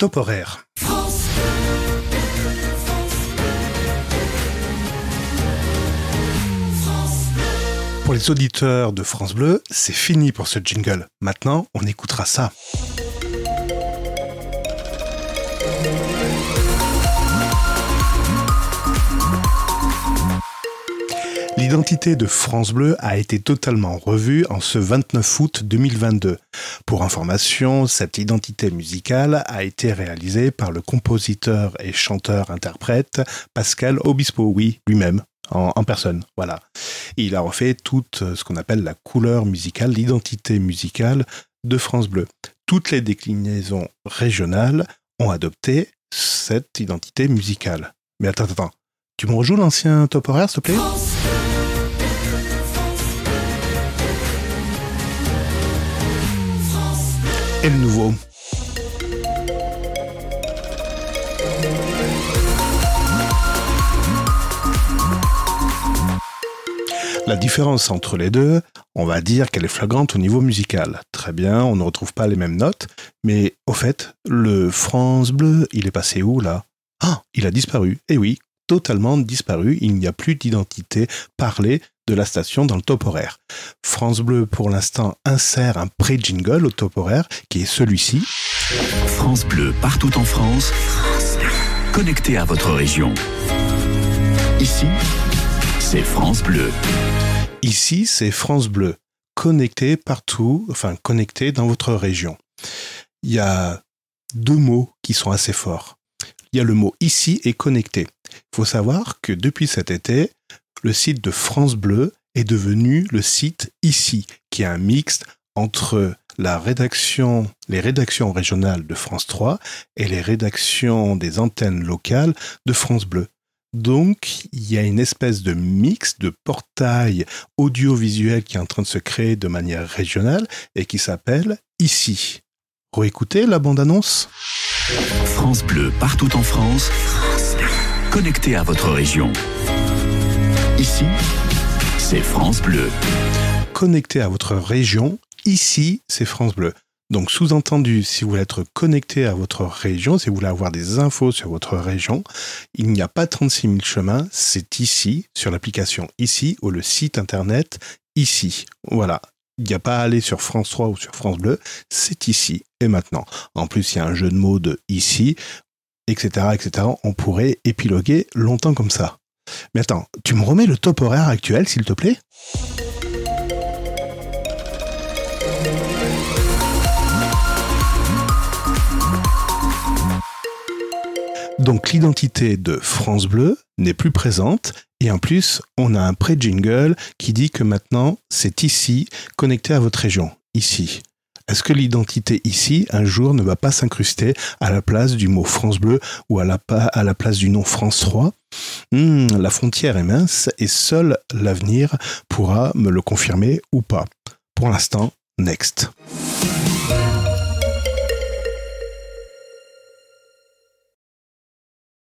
Top horaire. Pour les auditeurs de France Bleu, c'est fini pour ce jingle. Maintenant, on écoutera ça. L'identité de France Bleu a été totalement revue en ce 29 août 2022. Pour information, cette identité musicale a été réalisée par le compositeur et chanteur-interprète Pascal Obispo, oui, lui-même, en, personne. Voilà. il a refait toute ce qu'on appelle la couleur musicale, l'identité musicale de France Bleu. Toutes les déclinaisons régionales ont adopté cette identité musicale. Mais attends, attends. Tu me rejoues l'ancien top horaire, s'il te plaît? Nouveau. La différence entre les deux, on va dire qu'elle est flagrante au niveau musical. Très bien, on ne retrouve pas les mêmes notes, mais au fait, le France Bleu, il est passé où là? Ah, il a disparu. Eh oui, totalement disparu, il n'y a plus d'identité parlée de la station dans le top horaire. France Bleu, pour l'instant, insère un pré-jingle au top horaire, qui est celui-ci. France Bleu, partout en France, connecté à votre région. Ici, c'est France Bleu. Ici, c'est France Bleu, connecté partout, enfin connecté dans votre région. Il y a deux mots qui sont assez forts. Il y a le mot ici et connecté. Il faut savoir que depuis cet été, le site de France Bleu est devenu le site Ici, qui est un mixte entre les rédactions régionales de France 3 et les rédactions des antennes locales de France Bleu. Donc, il y a une espèce de mix de portail audiovisuel qui est en train de se créer de manière régionale et qui s'appelle Ici. Réécoutez la bande-annonce France Bleu, partout en France, connecté à votre région. C'est France Bleu. Connecté à votre région, ici, c'est France Bleu. Donc sous-entendu, si vous voulez être connecté à votre région, si vous voulez avoir des infos sur votre région, il n'y a pas 36 000 chemins, c'est ici, sur l'application ici, ou le site internet ici. Voilà. Il n'y a pas à aller sur France 3 ou sur France Bleu, c'est ici et maintenant. En plus, il y a un jeu de mots de ici, etc., etc. On pourrait épiloguer longtemps comme ça. Mais attends, tu me remets le top horaire actuel, s'il te plaît? Donc l'identité de France Bleu n'est plus présente et en plus on a un pré-jingle qui dit que maintenant c'est ici connecté à votre région, ici. Est-ce que l'identité ici, un jour, ne va pas s'incruster à la place du mot France Bleu ou à la, place du nom France 3 hmm, La frontière est mince et seul l'avenir pourra me le confirmer ou pas. Pour l'instant, next.